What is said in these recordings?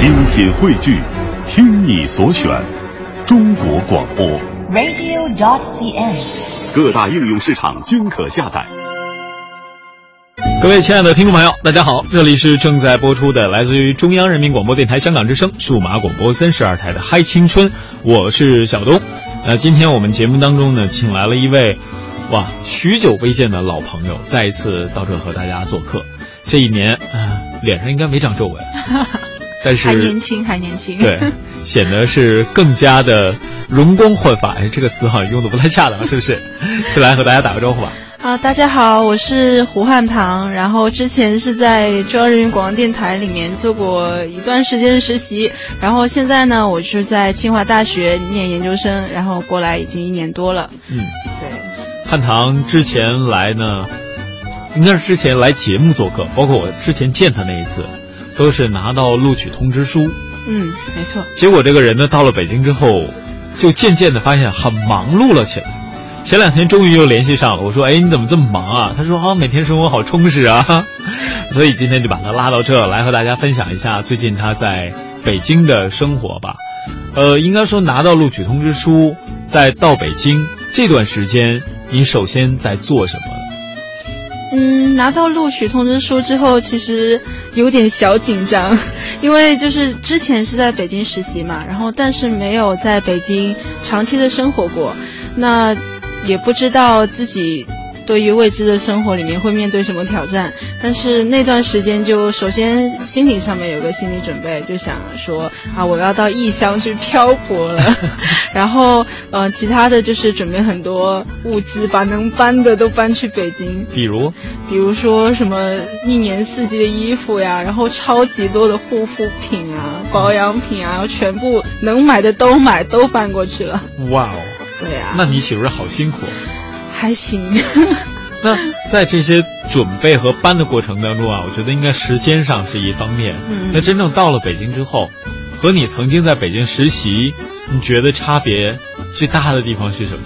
精品汇聚，听你所选，中国广播。radio.dot.cn，。各大应用市场均可下载。各位亲爱的听众朋友，大家好，这里是正在播出的来自于中央人民广播电台香港之声数码广播三十二台的《嗨青春》，我是小东。呃，今天我们节目当中呢，请来了一位哇许久未见的老朋友，再一次到这和大家做客。这一年，呃，脸上应该没长皱纹，但是还年轻，还年轻。对，显得是更加的容光焕发。哎，这个词好像用的不太恰当，是不是？先来和大家打个招呼吧。啊，大家好，我是胡汉唐，然后之前是在中央人民广播电台里面做过一段时间的实习，然后现在呢，我是在清华大学念研究生，然后过来已经一年多了。嗯，对。汉唐之前来呢，应该是之前来节目做客，包括我之前见他那一次，都是拿到录取通知书。嗯，没错。结果这个人呢，到了北京之后，就渐渐的发现很忙碌了起来。前两天终于又联系上了，我说：“哎，你怎么这么忙啊？”他说：“啊，每天生活好充实啊。” 所以今天就把他拉到这来和大家分享一下最近他在北京的生活吧。呃，应该说拿到录取通知书，在到北京这段时间，你首先在做什么呢？嗯，拿到录取通知书之后，其实有点小紧张，因为就是之前是在北京实习嘛，然后但是没有在北京长期的生活过，那也不知道自己对于未知的生活里面会面对什么挑战。但是那段时间就首先心理上面有个心理准备，就想说啊，我要到异乡去漂泊了，然后呃，其他的就是准备很多物资，把能搬的都搬去北京。比如，比如说什么一年四季的衣服呀，然后超级多的护肤品啊、保养品啊，然后全部能买的都买，都搬过去了。哇哦，对呀、那你岂不是好辛苦？还行。那在这些准备和搬的过程当中啊，我觉得应该时间上是一方面。嗯那真正到了北京之后，和你曾经在北京实习，你觉得差别最大的地方是什么？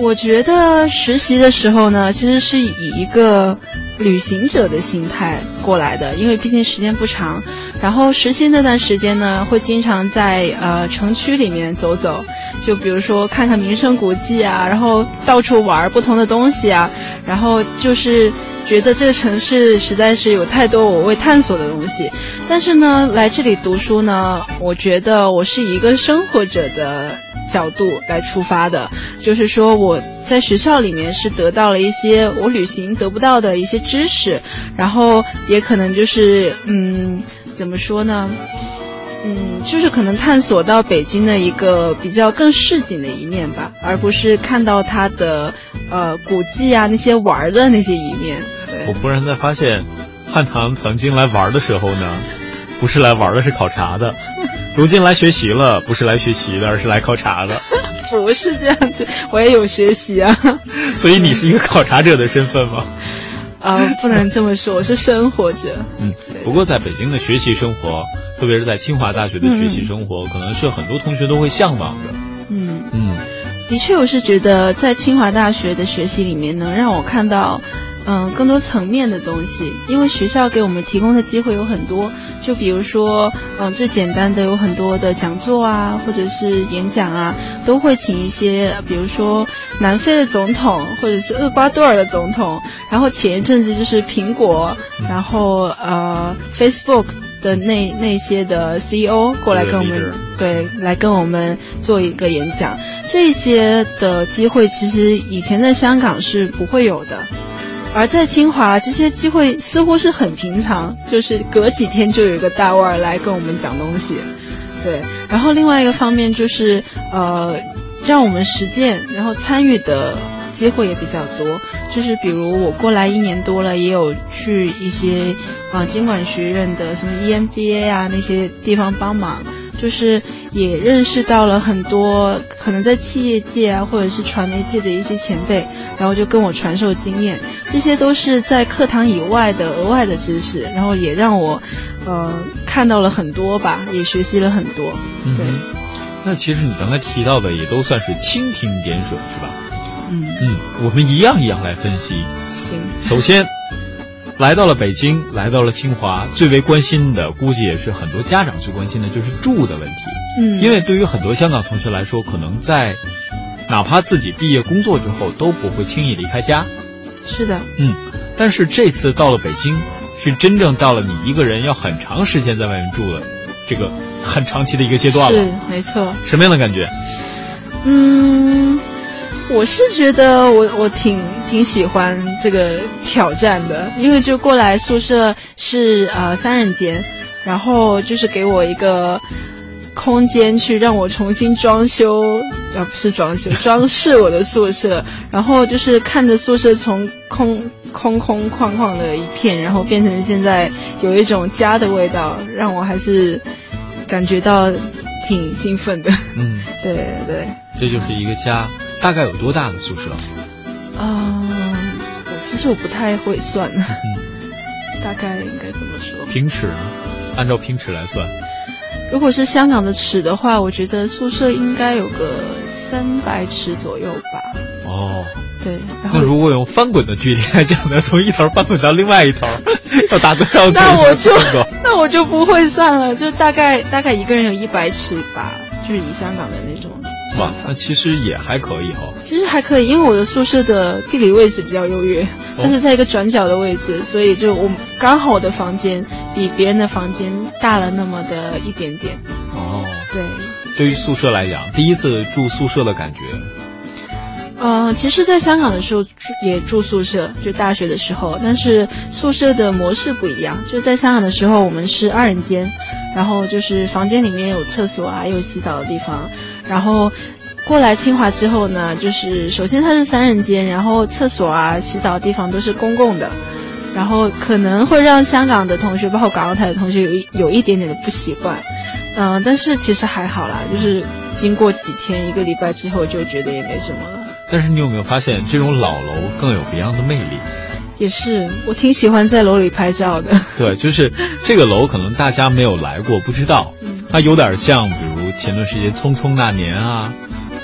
我觉得实习的时候呢，其实是以一个旅行者的心态过来的，因为毕竟时间不长。然后实习那段时间呢，会经常在呃城区里面走走，就比如说看看名胜古迹啊，然后到处玩不同的东西啊，然后就是觉得这个城市实在是有太多我未探索的东西。但是呢，来这里读书呢，我觉得我是一个生活者的角度来出发的，就是说我在学校里面是得到了一些我旅行得不到的一些知识，然后也可能就是嗯，怎么说呢？嗯，就是可能探索到北京的一个比较更市井的一面吧，而不是看到它的呃古迹啊那些玩儿的那些一面。对，我忽然在发现，汉唐曾经来玩的时候呢，不是来玩的，是考察的；如今来学习了，不是来学习的，而是来考察的。不是这样子，我也有学习啊。所以你是一个考察者的身份吗？啊、不能这么说，我是生活者。嗯，不过在北京的学习生活，特别是在清华大学的学习生活，可能是很多同学都会向往的。嗯，嗯，的确，我是觉得在清华大学的学习里面，能让我看到，嗯，更多层面的东西。因为学校给我们提供的机会有很多，就比如说，嗯，最简单的有很多的讲座啊，或者是演讲啊，都会请一些，比如说南非的总统，或者是厄瓜多尔的总统，然后前一阵子就是苹果，然后呃，Facebook。的那那些的 CEO 过来跟我们对来跟我们做一个演讲，这些的机会其实以前在香港是不会有的，而在清华这些机会似乎是很平常，就是隔几天就有一个大腕来跟我们讲东西，对。然后另外一个方面就是呃，让我们实践，然后参与的机会也比较多，就是比如我过来一年多了，也有去一些啊、呃、经管学院的什么 EMBA 啊那些地方帮忙，就是也认识到了很多可能在企业界啊或者是传媒界的一些前辈，然后就跟我传授经验，这些都是在课堂以外的额外的知识，然后也让我呃看到了很多吧，也学习了很多，对。嗯、那其实你刚才提到的也都算是蜻蜓点水，是吧？嗯嗯，我们一样一样来分析。行。首先，来到了北京，来到了清华，最为关心的，估计也是很多家长最关心的，就是住的问题。嗯，因为对于很多香港同学来说，可能在哪怕自己毕业工作之后，都不会轻易离开家。是的，嗯，但是这次到了北京，是真正到了你一个人要很长时间在外面住的这个很长期的一个阶段了。是没错。什么样的感觉？嗯，我是觉得我我挺挺喜欢这个挑战的，因为就过来宿舍是呃三人间，然后就是给我一个空间去让我重新装修，啊不是装修，装饰我的宿舍，然后就是看着宿舍从空空空旷旷的一片，然后变成现在有一种家的味道，让我还是感觉到挺兴奋的。嗯，对对。这就是一个家，大概有多大的宿舍？啊、其实我不太会算，嗯，大概应该怎么说？平尺呢？按照平尺来算，如果是香港的尺的话，我觉得宿舍应该有个三百尺左右吧。哦，对，然后那如果用翻滚的距离来讲呢，从一头翻滚到另外一头，要打多少 那我就 那我就不会算了，就大概大概一个人有一百尺吧，就是以香港的那种哇那。其实也还可以哦。其实还可以，因为我的宿舍的地理位置比较优越，它是在一个转角的位置，所以就我刚好我的房间比别人的房间大了那么的一点点。哦，对，对于宿舍来讲，第一次住宿舍的感觉，呃，其实，在香港的时候住也住宿舍，就大学的时候，但是宿舍的模式不一样。就在香港的时候，我们是二人间，然后就是房间里面有厕所啊，有洗澡的地方。然后过来清华之后呢，就是首先它是三人间，然后厕所啊、洗澡的地方都是公共的，然后可能会让香港的同学，包括港澳台的同学有一有一点点的不习惯。嗯、但是其实还好啦，就是经过几天、一个礼拜之后，就觉得也没什么了。但是你有没有发现，这种老楼更有别样的魅力？也是，我挺喜欢在楼里拍照的。对，就是这个楼，可能大家没有来过，不知道。嗯它有点像，比如前段时间《匆匆那年》啊，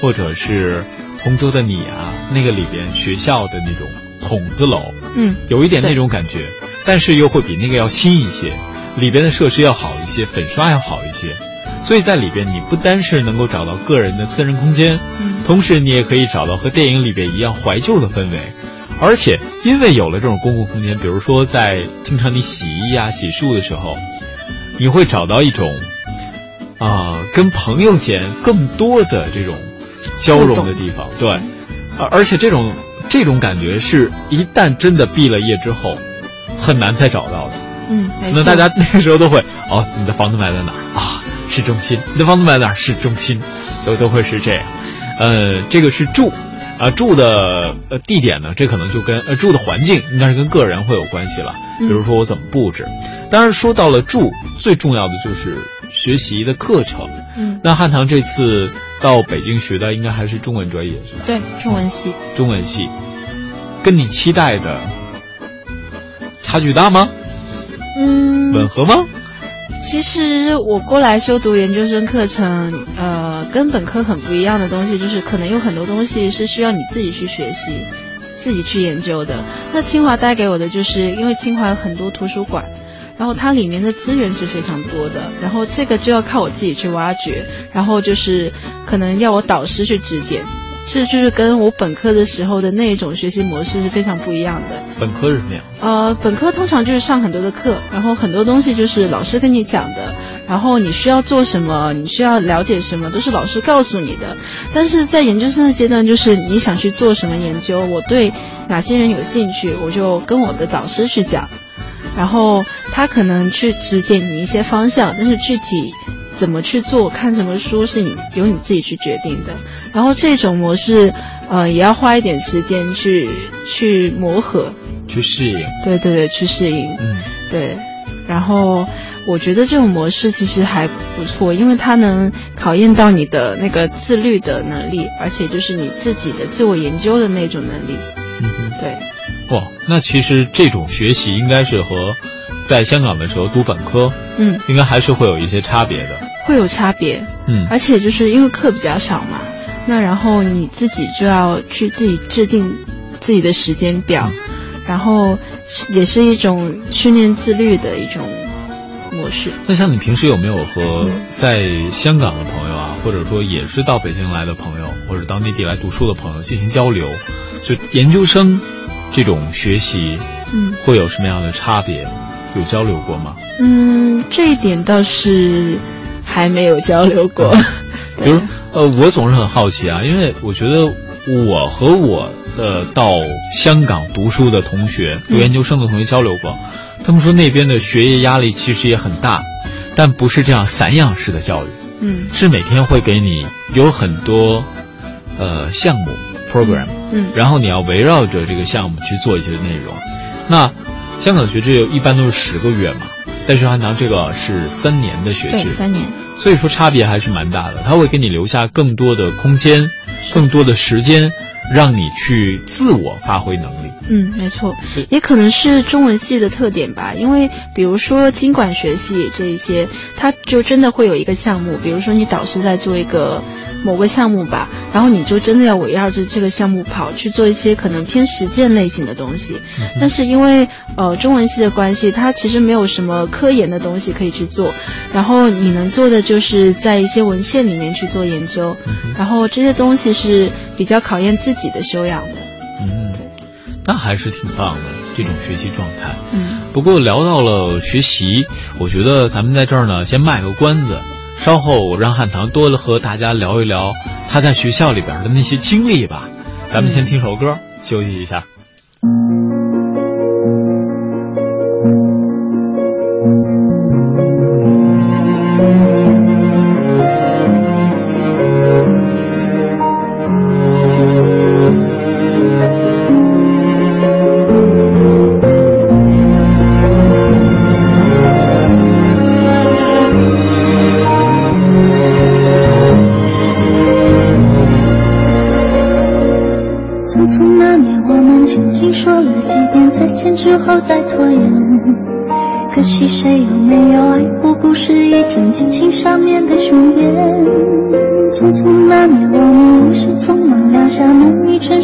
或者是《同桌的你》啊，那个里边学校的那种筒子楼，嗯，有一点那种感觉，但是又会比那个要新一些，里边的设施要好一些，粉刷要好一些。所以在里边，你不单是能够找到个人的私人空间，嗯同时你也可以找到和电影里边一样怀旧的氛围。而且，因为有了这种公共空间，比如说在经常你洗衣啊、洗漱的时候，你会找到一种啊、跟朋友间更多的这种交融的地方。对，而而且这种这种感觉是一旦真的毕了业之后，很难再找到的。嗯，没错。可能大家那个时候都会哦，你的房子买在哪儿啊？市中心。你的房子买在哪儿？市中心，都都会是这样。呃，这个是住，啊、住的呃地点呢，这可能就跟呃住的环境应该是跟个人会有关系了。比如说我怎么布置。当然说到了住，最重要的就是学习的课程。嗯，那汉唐这次到北京学的应该还是中文专业是吧？对，中文系。中文系，跟你期待的差距大吗？嗯，吻合吗？其实我过来修读研究生课程，呃，跟本科很不一样的东西，就是可能有很多东西是需要你自己去学习、自己去研究的。那清华带给我的，就是因为清华有很多图书馆，然后它里面的资源是非常多的，然后这个就要靠我自己去挖掘，然后就是可能要我导师去指点。这就是跟我本科的时候的那一种学习模式是非常不一样的。本科是什么样？呃，本科通常就是上很多的课，然后很多东西就是老师跟你讲的，然后你需要做什么，你需要了解什么，都是老师告诉你的。但是在研究生的阶段，就是你想去做什么研究，我对哪些人有兴趣，我就跟我的导师去讲，然后他可能去指点你一些方向，但是具体怎么去做，看什么书是你由你自己去决定的。然后这种模式，呃，也要花一点时间去去磨合。去适应。对对对，去适应，嗯，对。然后我觉得这种模式其实还不错，因为它能考验到你的那个自律的能力，而且就是你自己的自我研究的那种能力。嗯哼，对，哇，那其实这种学习应该是和在香港的时候读本科，嗯，应该还是会有一些差别的。会有差别，嗯而且就是因为课比较少嘛，那然后你自己就要去自己制定自己的时间表，然后也是一种训练自律的一种模式。那像你平时有没有和在香港的朋友啊，或者说也是到北京来的朋友，或者到内地来读书的朋友进行交流？就研究生这种学习，嗯，会有什么样的差别？有交流过吗？嗯，这一点倒是还没有交流过。比如，呃，我总是很好奇啊，因为我觉得我和我的到香港读书的同学、读研究生的同学交流过，他们说那边的学业压力其实也很大，但不是这样散养式的教育，嗯，是每天会给你有很多呃项目 program，嗯，然后你要围绕着这个项目去做一些内容。那香港学制一般都是十个月嘛，但是汉唐这个是三年的学制，三年。所以说差别还是蛮大的，它会给你留下更多的空间，更多的时间，让你去自我发挥能力。嗯，没错，也可能是中文系的特点吧。因为比如说经管学系这一些，它就真的会有一个项目，比如说你导师在做一个某个项目吧，然后你就真的要围绕着这个项目跑，去做一些可能偏实践类型的东西。但是因为呃中文系的关系，它其实没有什么科研的东西可以去做，然后你能做的就是在一些文献里面去做研究，然后这些东西是比较考验自己的修养的。嗯，那还是挺棒的这种学习状态。嗯，不过聊到了学习，我觉得咱们在这儿呢，先卖个关子，稍后我让汉唐多了和大家聊一聊他在学校里边的那些经历吧。咱们先听首歌，休息一下。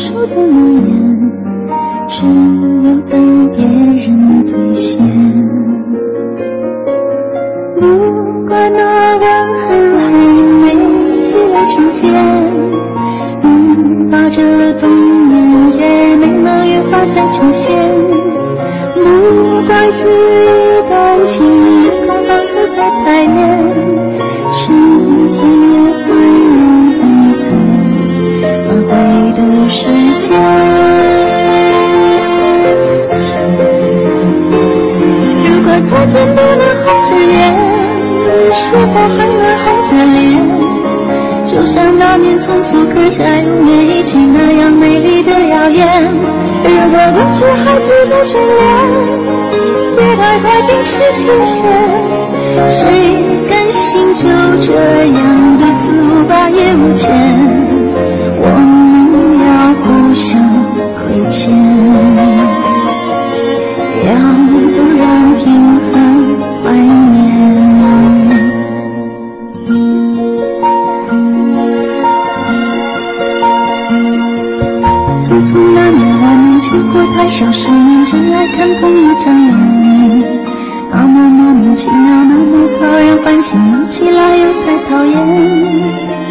说的诺言，那年匆促刻下永远一起那样美丽的谣言。如果过去还值得眷恋，别太快冰释前嫌。谁甘心就这样彼此无挂也无牵？我们要互相亏欠，过太少世面，真来看同一张脸。那么莫名其妙，那么讨人欢喜，闹起来又太讨厌。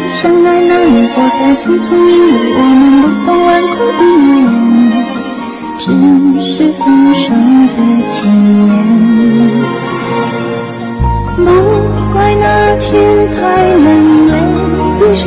相爱那年，活该匆匆，因为我们不懂顽固的诺言，只是分手的前言。不怪那天太冷，泪雨水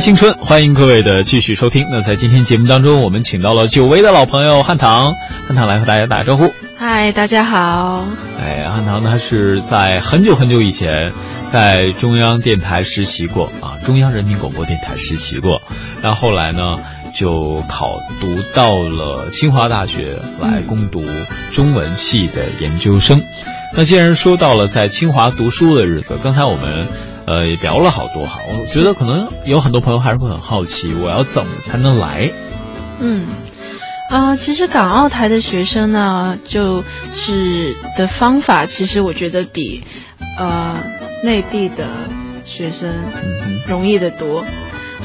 青春，欢迎各位的继续收听。那在今天节目当中，我们请到了久违的老朋友汉唐，汉唐来和大家打个招呼。嗨，大家好。哎，汉唐他是在很久很久以前在中央电台实习过啊，中央人民广播电台实习过，然后后来呢就考读到了清华大学来攻读中文系的研究生。那既然说到了在清华读书的日子，刚才我们。呃，也聊了好多哈，我觉得可能有很多朋友还是会很好奇，我要怎么才能来？嗯，啊，其实港澳台的学生呢，就是的方法，其实我觉得比呃内地的学生容易得多。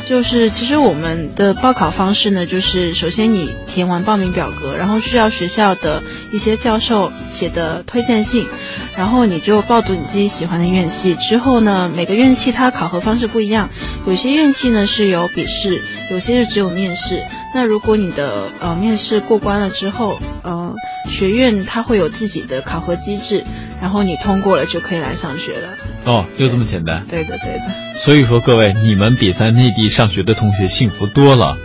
就是其实我们的报考方式呢，就是首先你填完报名表格，然后需要学校的一些教授写的推荐信，然后你就报读你自己喜欢的院系。之后呢，每个院系它考核方式不一样，有些院系呢是有笔试，有些就只有面试。那如果你的呃面试过关了之后，呃学院它会有自己的考核机制，然后你通过了就可以来上学了。哦，就这么简单。对的，对的。所以说，各位，你们比在内地上学的同学幸福多了。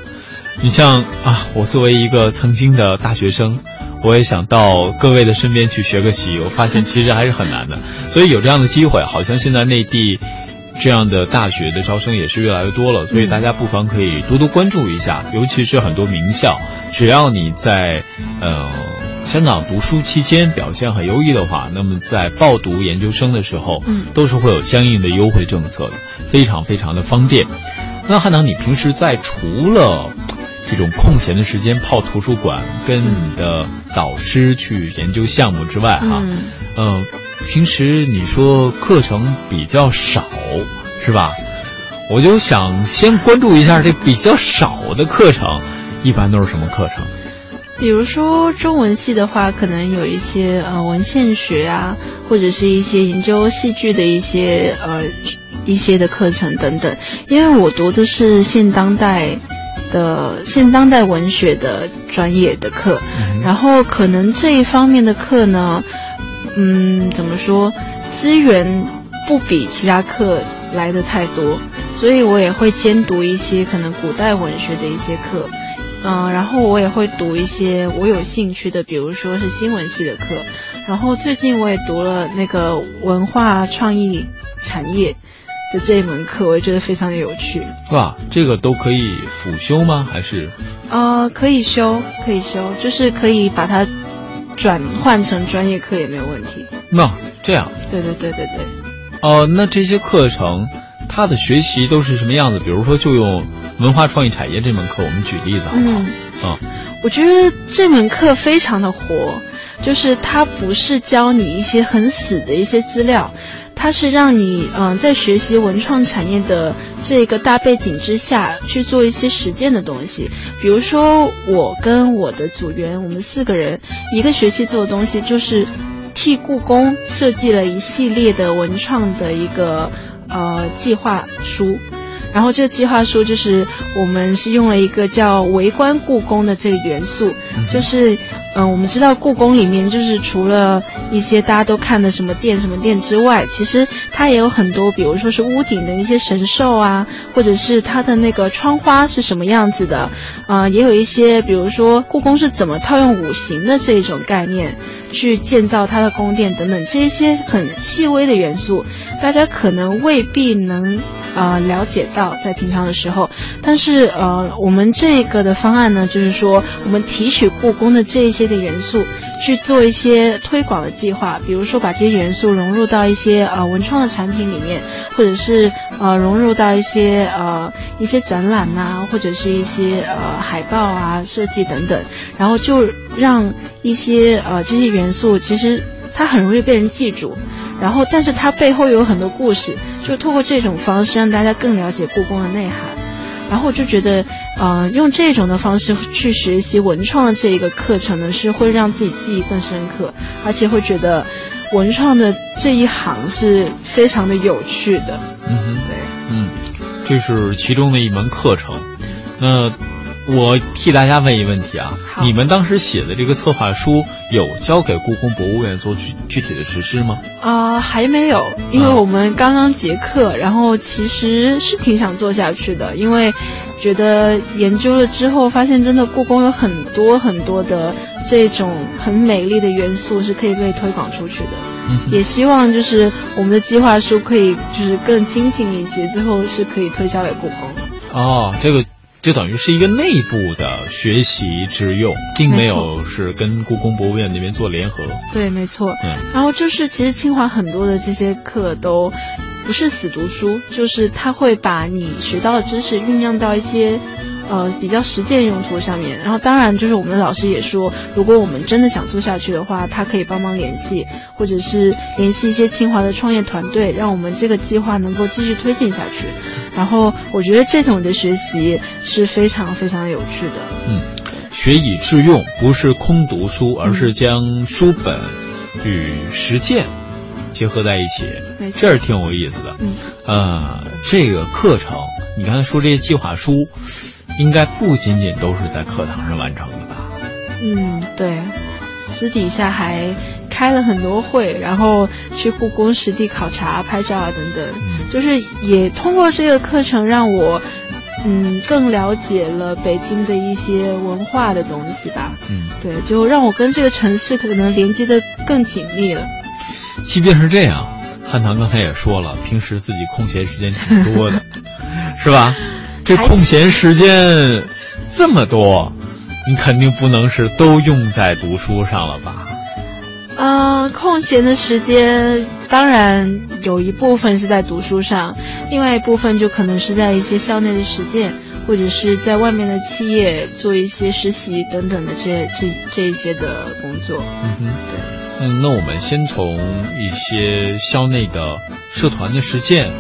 你像啊，我作为一个曾经的大学生，我也想到各位的身边去学个习，我发现其实还是很难的。所以有这样的机会，好像现在内地。这样的大学的招生也是越来越多了，所以大家不妨可以多多关注一下，尤其是很多名校，只要你在呃香港读书期间表现很优异的话，那么在报读研究生的时候，嗯，都是会有相应的优惠政策的，非常非常的方便。那汉唐，你平时在除了这种空闲的时间泡图书馆，跟你的导师去研究项目之外，哈，嗯。平时你说课程比较少，是吧？我就想先关注一下这比较少的课程，一般都是什么课程？比如说中文系的话，可能有一些呃文献学啊，或者是一些研究戏剧的一些呃一些的课程等等。因为我读的是现当代的现当代文学的专业的课，然后可能这一方面的课呢。嗯，怎么说？资源不比其他课来的太多，所以我也会兼读一些可能古代文学的一些课，嗯，然后我也会读一些我有兴趣的，比如说是新闻系的课，然后最近我也读了那个文化创意产业的这一门课，我也觉得非常的有趣。哇，这个都可以辅修吗？还是？呃，可以修，可以修，就是可以把它。转换成专业课也没有问题。那这样？对对对对对。哦，那这些课程，它的学习都是什么样子？比如说，就用文化创意产业这门课，我们举例子好不好？嗯。我觉得这门课非常的活，就是它不是教你一些很死的一些资料。它是让你嗯，在学习文创产业的这个大背景之下去做一些实践的东西。比如说，我跟我的组员，我们四个人一个学期做的东西，就是替故宫设计了一系列的文创的一个呃计划书。然后这个计划书就是我们是用了一个叫“围观故宫”的这个元素，就是。嗯，我们知道故宫里面就是除了一些大家都看的什么殿什么殿之外，其实它也有很多，比如说是屋顶的一些神兽啊，或者是它的那个窗花是什么样子的，啊，也有一些，比如说故宫是怎么套用五行的这种概念。去建造它的宫殿等等，这一些很细微的元素，大家可能未必能。呃，了解到在平常的时候，但是呃，我们这个的方案呢，就是说我们提取故宫的这一些的元素，去做一些推广的计划，比如说把这些元素融入到一些呃文创的产品里面，或者是呃融入到一些呃一些展览呐，或者是一些呃海报啊设计等等，然后就让一些呃这些元素其实它很容易被人记住。然后，但是它背后有很多故事，就通过这种方式让大家更了解故宫的内涵。然后我就觉得，呃，用这种的方式去学习文创的这一个课程呢，是会让自己记忆更深刻，而且会觉得文创的这一行是非常的有趣的。嗯哼，对，嗯，这是其中的一门课程。那我替大家问一问题啊，你们当时写的这个策划书有交给故宫博物院做具具体的实施吗？啊、还没有，因为我们刚刚结课，然后其实是挺想做下去的，因为觉得研究了之后，发现真的故宫有很多很多的这种很美丽的元素是可以被推广出去的。嗯也希望就是我们的计划书可以就是更精进一些，最后是可以推销给故宫。哦，这个就等于是一个内部的学习之用，并没有是跟故宫博物院那边做联合。对，没错。嗯然后就是，其实清华很多的这些课都不是死读书，就是他会把你学到的知识酝酿到一些呃比较实践用途上面。然后当然就是我们的老师也说，如果我们真的想做下去的话，他可以帮忙联系，或者是联系一些清华的创业团队，让我们这个计划能够继续推进下去。然后我觉得这种的学习是非常非常有趣的。嗯，学以致用，不是空读书，而是将书本与实践结合在一起，这是挺有意思的。嗯，呃，这个课程，你刚才说这些计划书，应该不仅仅都是在课堂上完成的吧？嗯，对，私底下还开了很多会，然后去故宫实地考察、拍照啊等等，嗯就是也通过这个课程让我。嗯，更了解了北京的一些文化的东西吧。嗯，对，就让我跟这个城市可能连接的更紧密了。即便是这样，汉唐刚才也说了，平时自己空闲时间挺多的，是吧？这空闲时间这么多，你肯定不能是都用在读书上了吧？嗯、空闲的时间当然有一部分是在读书上，另外一部分就可能是在一些校内的实践，或者是在外面的企业做一些实习等等的这这这一些的工作。嗯哼，嗯，那我们先从一些校内的社团的实践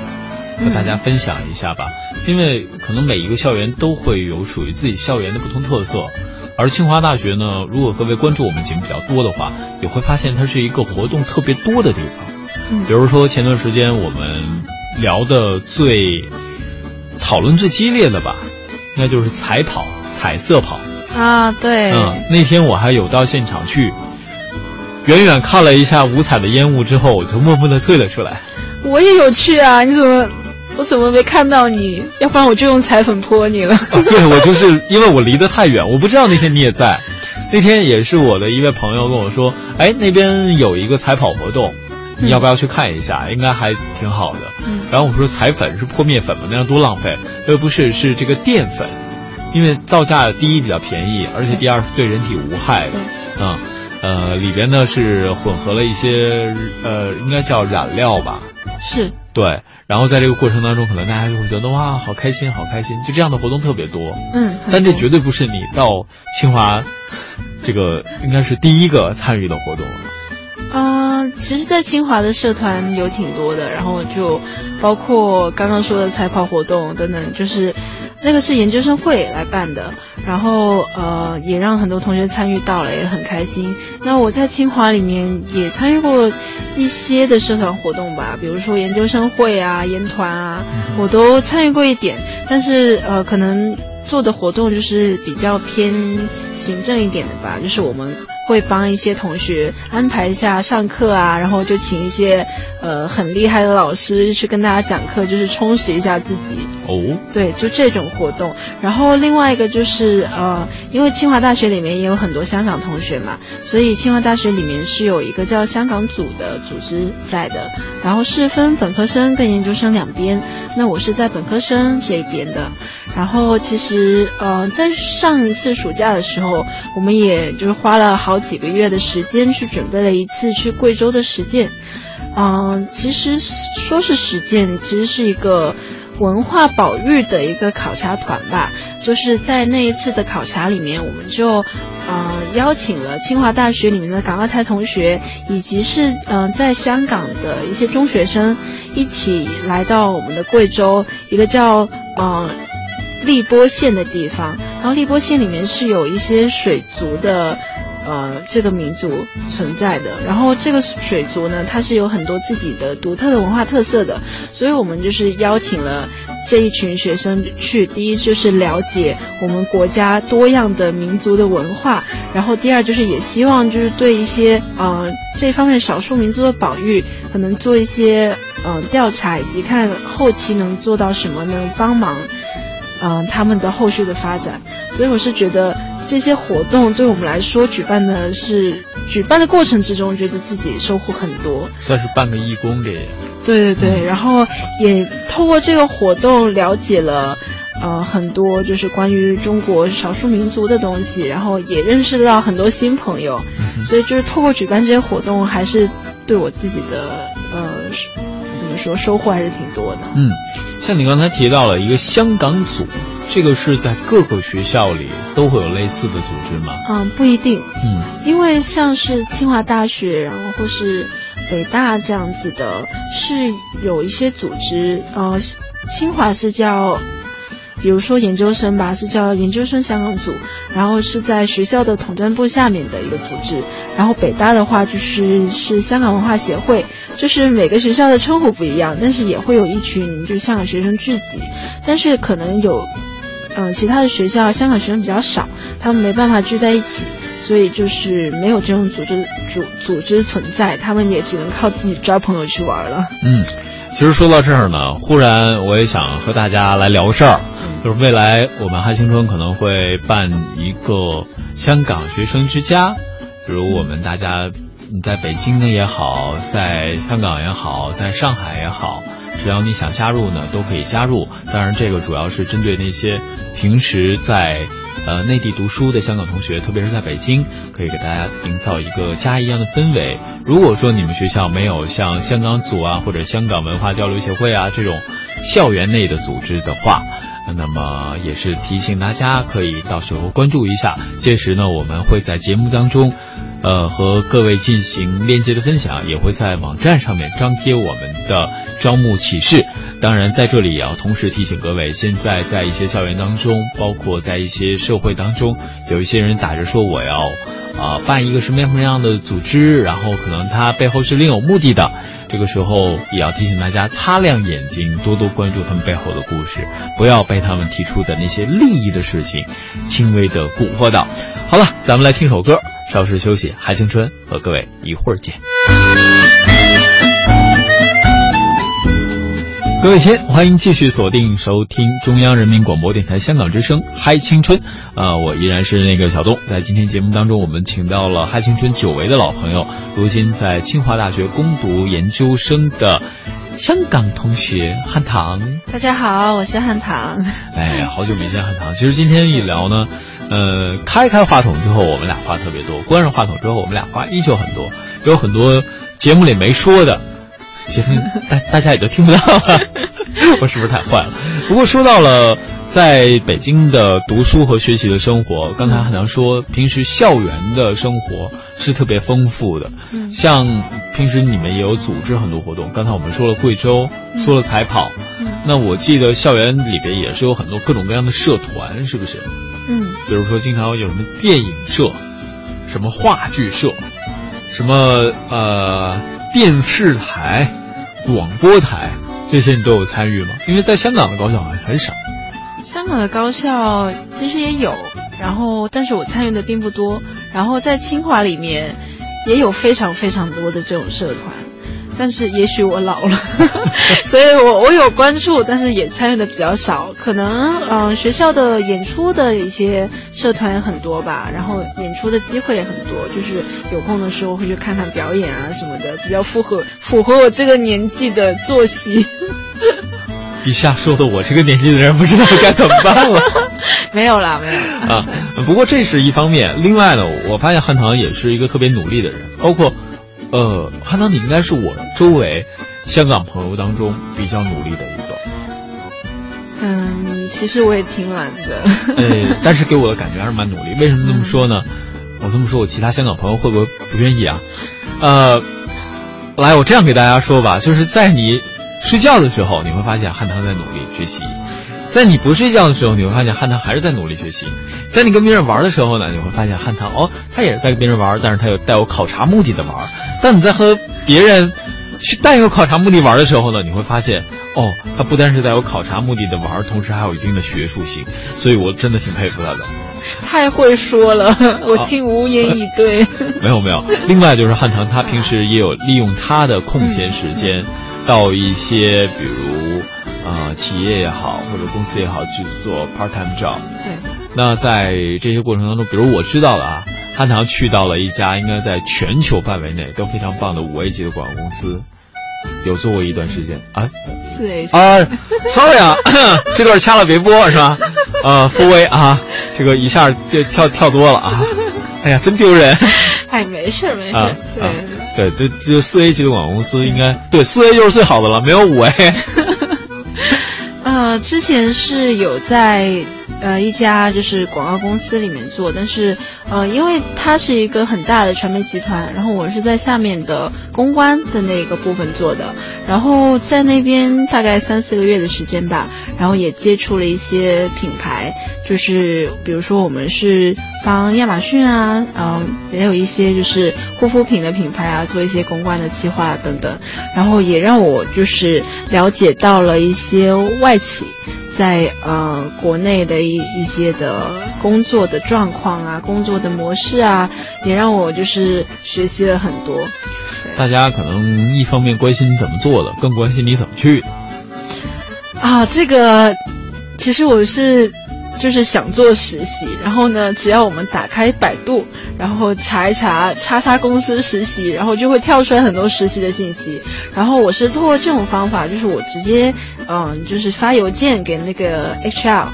和大家分享一下吧，因为可能每一个校园都会有属于自己校园的不同特色。而清华大学呢，如果各位关注我们节目比较多的话，也会发现它是一个活动特别多的地方。嗯比如说前段时间我们聊的最讨论最激烈的吧，那就是彩跑、彩色跑。啊，对，嗯，那天我还有到现场去，远远看了一下五彩的烟雾之后，我就默默的退了出来。我也有去啊，你怎么我怎么没看到你？要不然我就用彩粉泼你了。啊对，我就是因为我离得太远，我不知道那天你也在。那天也是我的一位朋友跟我说，哎，那边有一个彩跑活动，你要不要去看一下？应该还挺好的。嗯然后我说彩粉是泼面粉吗？那样多浪费。呃，不是，是这个淀粉，因为造价第一比较便宜，而且第二是对人体无害的。对啊、呃，里边呢是混合了一些呃，应该叫染料吧。是，对，然后在这个过程当中，可能大家就会觉得哇，好开心，好开心，就这样的活动特别多。嗯，但这绝对不是你到清华这个应该是第一个参与的活动。嗯、其实，在清华的社团有挺多的，然后就包括刚刚说的彩跑活动等等，就是那个是研究生会来办的，然后呃也让很多同学参与到了，也很开心。那我在清华里面也参与过一些的社团活动吧，比如说研究生会啊、研团啊，我都参与过一点，但是呃可能做的活动就是比较偏行政一点的吧，就是我们会帮一些同学安排一下上课啊，然后就请一些呃很厉害的老师去跟大家讲课，就是充实一下自己。哦，对，就这种活动。然后另外一个就是呃，因为清华大学里面也有很多香港同学嘛，所以清华大学里面是有一个叫香港组的组织在的，然后是分本科生跟研究生两边。那我是在本科生这边的。然后其实呃，在上一次暑假的时候，我们也就是花了好几个月的时间去准备了一次去贵州的实践。嗯、其实说是实践，其实是一个文化保育的一个考察团吧。就是在那一次的考察里面，我们就呃邀请了清华大学里面的港澳台同学，以及是嗯、在香港的一些中学生一起来到我们的贵州一个叫呃荔波县的地方。然后荔波县里面是有一些水族的。呃，这个民族存在的，然后这个水族呢，它是有很多自己的独特的文化特色的，所以我们就是邀请了这一群学生去，第一就是了解我们国家多样的民族的文化，然后第二就是也希望就是对一些呃这方面少数民族的保育，可能做一些呃调查，以及看后期能做到什么，能帮忙。嗯，他们的后续的发展，所以我是觉得这些活动对我们来说，举办的是举办的过程之中，觉得自己收获很多，算是半个义工这。对对对，然后也透过这个活动了解了，呃，很多就是关于中国少数民族的东西，然后也认识到很多新朋友，所以就是透过举办这些活动，还是对我自己的呃怎么说收获还是挺多的。嗯。像你刚才提到了一个香港组，这个是在各个学校里都会有类似的组织吗？嗯，不一定。嗯，因为像是清华大学，然后或是北大这样子的，是有一些组织。呃，清华是叫。比如说研究生吧，是叫研究生香港组，然后是在学校的统战部下面的一个组织。然后北大的话就是是香港文化协会，就是每个学校的称呼不一样，但是也会有一群就香港学生聚集。但是可能有，嗯，其他的学校香港学生比较少，他们没办法聚在一起，所以就是没有这种组织组组织存在，他们也只能靠自己抓朋友去玩了。嗯，其实说到这儿呢，忽然我也想和大家来聊个事儿。就是未来我们嗨青春可能会办一个香港学生之家，比如我们大家在北京呢也好，在香港也好，在上海也好，只要你想加入呢，都可以加入。当然，这个主要是针对那些平时在呃内地读书的香港同学，特别是在北京，可以给大家营造一个家一样的氛围。如果说你们学校没有像香港组啊或者香港文化交流协会啊这种校园内的组织的话，那么也是提醒大家，可以到时候关注一下。届时呢，我们会在节目当中，呃，和各位进行链接的分享，也会在网站上面张贴我们的招募启事。当然，在这里也要同时提醒各位，现在在一些校园当中，包括在一些社会当中，有一些人打着说我要啊办一个什么样什么样的组织，然后可能他背后是另有目的的。这个时候也要提醒大家擦亮眼睛，多多关注他们背后的故事，不要被他们提出的那些利益的事情轻微的蛊惑到。好了，咱们来听首歌，稍事休息，还青春和各位一会儿见。各位亲，欢迎继续锁定收听中央人民广播电台香港之声《嗨青春》啊，我依然是那个小东。在今天节目当中，我们请到了《嗨青春》久违的老朋友，如今在清华大学攻读研究生的香港同学汉唐。大家好，我是汉唐。哎，好久没见汉唐。其实今天一聊呢，呃，开开话筒之后，我们俩话特别多；关上话筒之后，我们俩话依旧很多，有很多节目里没说的。节目大大家也都听不到了，我是不是太坏了？不过说到了在北京的读书和学习的生活，刚才好像说，平时校园的生活是特别丰富的。嗯，像平时你们也有组织很多活动。刚才我们说了贵州，说了彩跑，那我记得校园里边也是有很多各种各样的社团，是不是？嗯，比如说经常有什么电影社，什么话剧社，什么呃电视台。广播台这些你都有参与吗？因为在香港的高校好像很少。香港的高校其实也有，然后但是我参与的并不多。然后在清华里面也有非常非常多的这种社团。但是也许我老了，所以我我有关注，但是也参与的比较少。可能嗯，学校的演出的一些社团很多吧，然后演出的机会也很多，就是有空的时候会去看看表演啊什么的，比较符合符合我这个年纪的作息。一下说的我这个年纪的人不知道该怎么办了。没有啦，没有啊。不过这是一方面，另外呢，我发现汉唐也是一个特别努力的人，包括。呃，汉唐，你应该是我周围香港朋友当中比较努力的一个。嗯，其实我也挺懒的。呃，但是给我的感觉还是蛮努力。为什么这么说呢？我这么说，我其他香港朋友会不会不愿意啊？呃，来，我这样给大家说吧，就是在你睡觉的时候，你会发现汉唐在努力学习。在你不睡觉的时候，你会发现汉唐还是在努力学习；在你跟别人玩的时候呢，你会发现汉唐哦，他也是在跟别人玩，但是他有带有考察目的的玩。当你在和别人去带有考察目的玩的时候呢，你会发现哦，他不单是带有考察目的的玩，同时还有一定的学术性，所以我真的挺佩服他的。太会说了，我竟无言以对。没有没有，另外就是汉唐，他平时也有利用他的空闲时间，到一些比如呃企业也好或者公司也好去做 part time job。对，那在这些过程当中，比如我知道了啊，汉唐去到了一家应该在全球范围内都非常棒的五 A 级的广告公司，有做过一段时间啊。四 A 啊，sorry 啊，这段掐了别播是吧？呃，傅威啊，这个一下就跳跳多了啊，哎呀，真丢人。哎，没事没事啊，对。对对，这就四 A 级的广告公司应该对四 A 就是最好的了，没有五 A。呃，之前是有在呃一家就是广告公司里面做，但是呃，因为它是一个很大的传媒集团，然后我是在下面的公关的那个部分做的，然后在那边大概三四个月的时间吧，然后也接触了一些品牌，就是比如说我们是帮亚马逊啊，嗯、也有一些就是护肤品的品牌啊，做一些公关的计划等等，然后也让我就是了解到了一些外企在呃国内的一一些的工作的状况啊，工作的模式啊，也让我就是学习了很多。大家可能一方面关心你怎么做的，更关心你怎么去的。啊，这个其实我是就是想做实习，然后呢，只要我们打开百度，然后查一查叉叉公司实习，然后就会跳出来很多实习的信息。然后我是通过这种方法，就是我直接嗯，就是发邮件给那个 HR。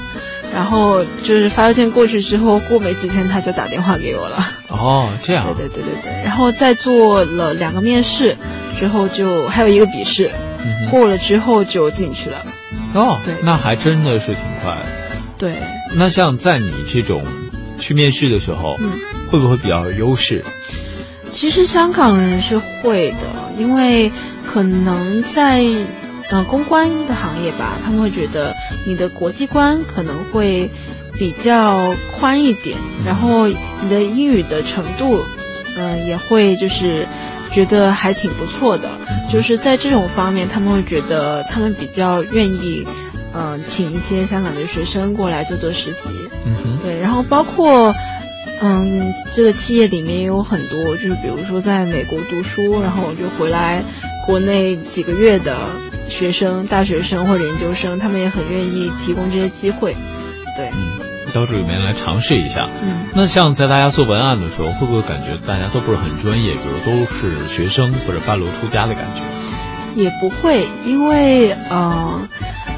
然后就是发邮件过去之后，过没几天他就打电话给我了。哦，这样。对对对对对。然后再做了两个面试，之后就还有一个笔试，嗯过了之后就进去了。哦对，那还真的是挺快的。对，那像在你这种去面试的时候，嗯。会不会比较有优势？其实香港人是会的，因为可能在呃公关的行业吧，他们会觉得你的国际观可能会比较宽一点，然后你的英语的程度，嗯、也会就是觉得还挺不错的，就是在这种方面，他们会觉得他们比较愿意。嗯，请一些香港的学生过来做做实习，嗯哼，对，然后包括，嗯，这个企业里面也有很多，就是比如说在美国读书，然后我就回来国内几个月的学生、大学生或者研究生，他们也很愿意提供这些机会。对，到这里面来尝试一下。嗯，那像在大家做文案的时候，会不会感觉大家都不是很专业，比如都是学生或者半路出家的感觉？也不会，因为呃，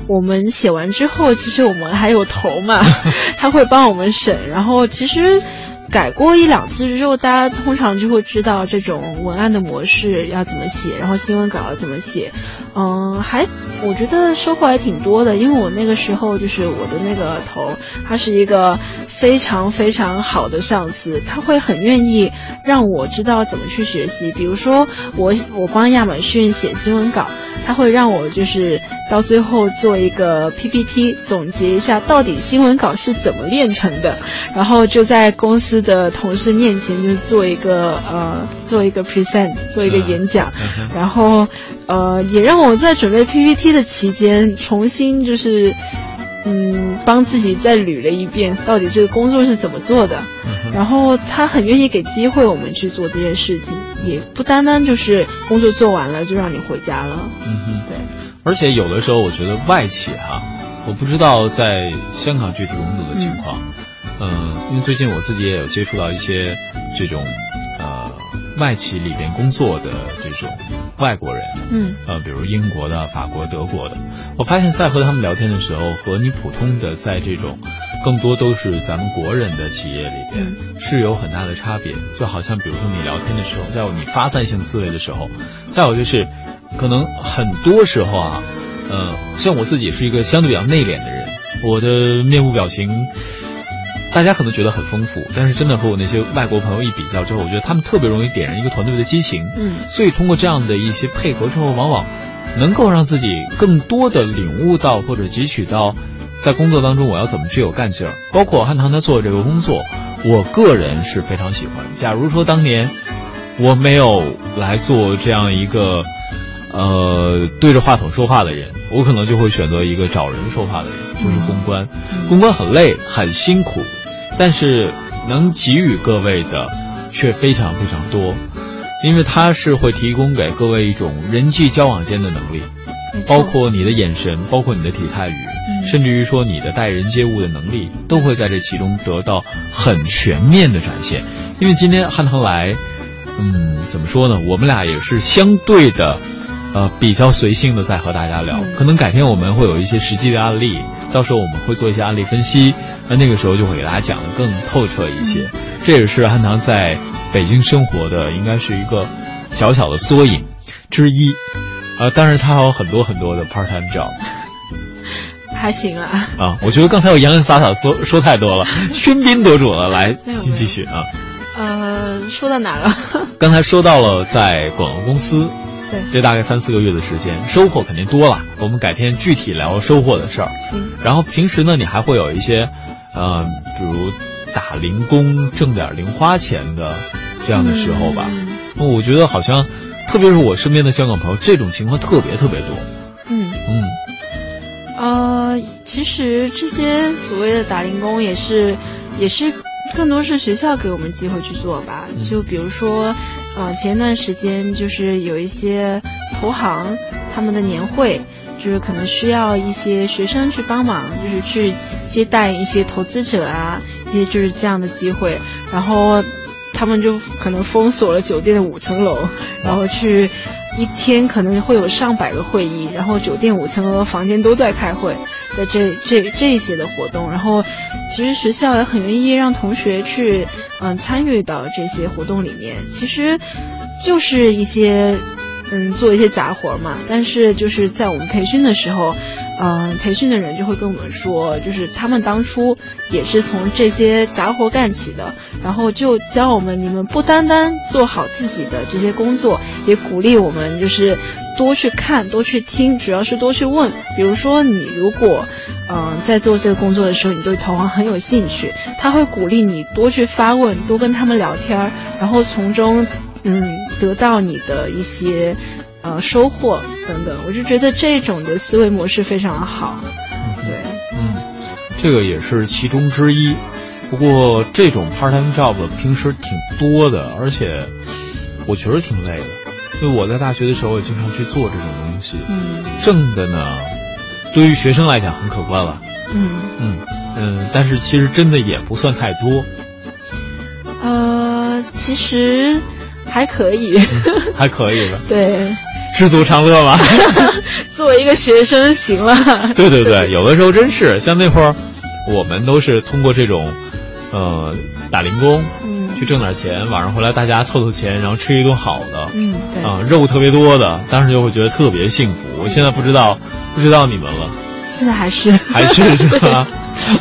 我们写完之后，其实我们还有头嘛，他会帮我们审，然后其实。改过一两次之后，大家通常就会知道这种文案的模式要怎么写，然后新闻稿要怎么写。嗯，还我觉得收获还挺多的，因为我那个时候就是我的那个头，他是一个非常非常好的上司，他会很愿意让我知道怎么去学习。比如说我我帮亚马逊写新闻稿，他会让我就是到最后做一个 PPT 总结一下到底新闻稿是怎么练成的，然后就在公司的同事面前就做一个呃做一个 present 做一个演讲，嗯然后呃也让我在准备 PPT 的期间重新就是。嗯，帮自己再捋了一遍，到底这个工作是怎么做的。嗯然后他很愿意给机会我们去做这件事情，也不单单就是工作做完了就让你回家了。嗯哼。对，而且有的时候，我觉得外企哈、我不知道在香港具体工作的情况，嗯、因为最近我自己也有接触到一些这种呃外企里边工作的这种外国人，嗯呃，比如英国的、法国、德国的，我发现在和他们聊天的时候，和你普通的在这种更多都是咱们国人的企业里边、是有很大的差别。就好像比如说你聊天的时候，在你发散性思维的时候，再有就是可能很多时候啊，呃，像我自己是一个相对比较内敛的人，我的面部表情。大家可能觉得很丰富，但是真的和我那些外国朋友一比较之后，我觉得他们特别容易点燃一个团队的激情。嗯所以通过这样的一些配合之后，往往能够让自己更多的领悟到或者汲取到，在工作当中我要怎么去有干劲儿。包括汉唐他做这个工作，我个人是非常喜欢。假如说当年我没有来做这样一个呃，对着话筒说话的人，我可能就会选择一个找人说话的人，就是公关。公关很累，很辛苦，但是能给予各位的却非常非常多，因为它是会提供给各位一种人际交往间的能力，包括你的眼神，包括你的体态语，甚至于说你的待人接物的能力，都会在这其中得到很全面的展现。因为今天汉唐来，嗯，怎么说呢？我们俩也是相对的。呃，比较随性的在和大家聊，可能改天我们会有一些实际的案例，到时候我们会做一些案例分析，那那个时候就会给大家讲的更透彻一些。这也是汉唐在北京生活的，应该是一个小小的缩影之一。啊，当然他还有很多很多的 part time job，还行啊。啊，我觉得刚才我洋洋洒洒说说太多了，喧宾夺主了，来，请继续啊。呃，说到哪了？刚才说到了在广告公司。对，这大概三四个月的时间，收获肯定多了。我们改天具体聊收获的事儿。行。然后平时呢，你还会有一些，呃，比如打零工挣点零花钱的这样的时候吧。嗯。我觉得好像，特别是我身边的香港朋友，这种情况特别特别多。嗯嗯。呃，其实这些所谓的打零工也是，也是。更多是学校给我们机会去做吧，就比如说，呃，前一段时间就是有一些投行他们的年会，就是可能需要一些学生去帮忙，就是去接待一些投资者啊，一些就是这样的机会，然后他们就可能封锁了酒店的五层楼，然后去。一天可能会有上百个会议，然后酒店五层楼的房间都在开会，在这这这些的活动，然后其实学校也很愿意让同学去嗯参与到这些活动里面，其实就是一些。嗯，做一些杂活嘛，但是就是在我们培训的时候，嗯，培训的人就会跟我们说，就是他们当初也是从这些杂活干起的，然后就教我们，你们不单单做好自己的这些工作，也鼓励我们就是多去看，多去听，主要是多去问。比如说你如果，嗯，在做这个工作的时候，你对投行很有兴趣，他会鼓励你多去发问，多跟他们聊天，然后从中。嗯，得到你的一些呃收获等等，我就觉得这种的思维模式非常好。对，嗯，这个也是其中之一。不过这种 part time job 平时挺多的，而且我觉得挺累的。因为我在大学的时候也经常去做这种东西，嗯，挣的呢，对于学生来讲很可观了。嗯嗯嗯，但是其实真的也不算太多。呃，其实。还可以，还可以吧？对，知足常乐嘛。作为一个学生，行了。对对对，有的时候真是像那会儿，我们都是通过这种，呃，打零工，嗯，去挣点钱，晚上回来大家凑凑钱，然后吃一顿好的，嗯，对，啊，肉特别多的，当时就会觉得特别幸福。我现在不知道，不知道你们了。现在还是还是是吧？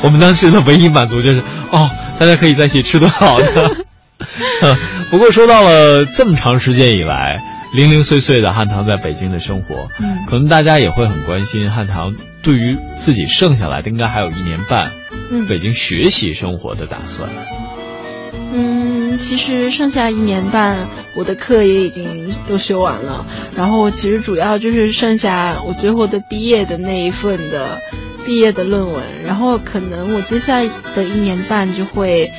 我们当时的唯一满足就是，哦，大家可以在一起吃顿好的。不过说到了这么长时间以来，零零碎碎的汉唐在北京的生活，嗯，可能大家也会很关心汉唐对于自己剩下来的应该还有一年半，嗯，北京学习生活的打算。嗯，其实剩下一年半，我的课也已经都修完了，然后其实主要就是剩下我最后的毕业的那一份的毕业的论文，然后可能我接下来的一年半就会。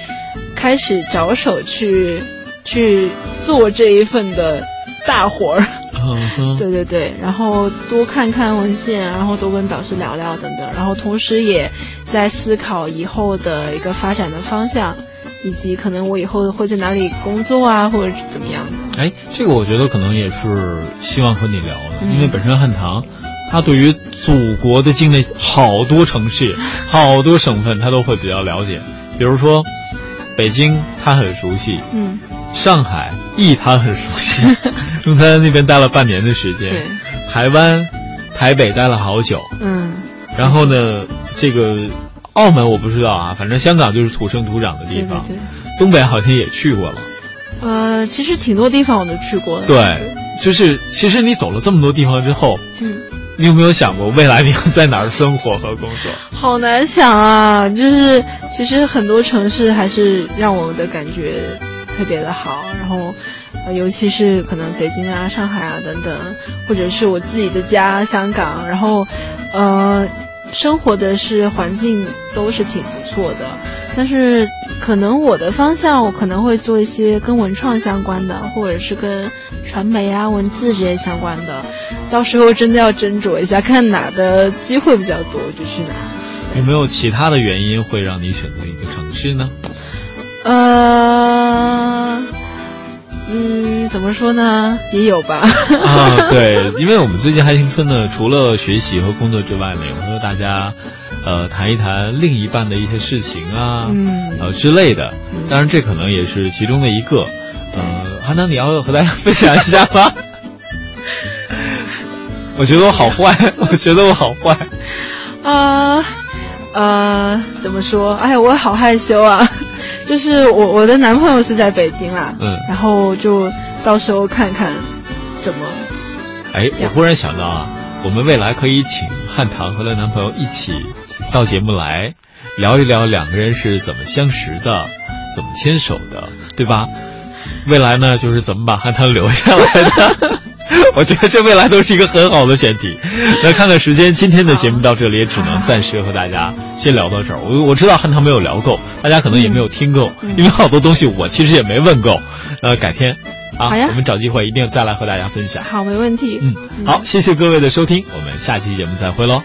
开始着手去去做这一份的大活儿，对对对，然后多看看文献，然后多跟导师聊聊等等，然后同时也在思考以后的一个发展的方向，以及可能我以后会在哪里工作啊，或者是怎么样的。哎，这个我觉得可能也是希望和你聊的，因为本身汉唐，他对于祖国的境内好多城市、好多省份，他都会比较了解，比如说。北京他很熟悉，嗯，上海亦他很熟悉，因为他在那边待了半年的时间。对，台湾、台北待了好久，嗯，然后呢，这个澳门我不知道啊，反正香港就是土生土长的地方，对，东北好像也去过了。呃，其实挺多地方我都去过。对，就是其实你走了这么多地方之后，嗯。你有没有想过未来你会在哪儿生活和工作？好难想啊！就是其实很多城市还是让我的感觉特别的好，然后尤其是可能北京啊、上海啊等等，或者是我自己的家香港，然后，呃，生活的是环境都是挺不错的，但是可能我的方向我可能会做一些跟文创相关的，或者是跟传媒啊、文字这些相关的，到时候真的要斟酌一下，看哪的机会比较多就去哪。有没有其他的原因会让你选择一个城市呢？呃，嗯，怎么说呢？也有吧。啊，对，因为我们最近还青春呢，除了学习和工作之外呢，也会和大家，呃，谈一谈另一半的一些事情啊，嗯呃之类的。当然，这可能也是其中的一个。呃，韩能，你要和大家分享一下吗？我觉得我好坏，我觉得我好坏。啊，呃，怎么说？哎呀，我好害羞啊！就是我我的男朋友是在北京啦，嗯然后就到时候看看怎么。哎，我忽然想到啊，我们未来可以请汉唐和她男朋友一起到节目来聊一聊两个人是怎么相识的，怎么牵手的，对吧？未来呢，就是怎么把汉唐留下来的。我觉得这未来都是一个很好的选题。那看看时间，今天的节目到这里也只能暂时和大家先聊到这儿。我我知道汉唐没有聊够，大家可能也没有听够，嗯因为好多东西我其实也没问够。呃，改天好呀。我们找机会一定再来和大家分享。好没问题。嗯好谢谢各位的收听我们下期节目再会喽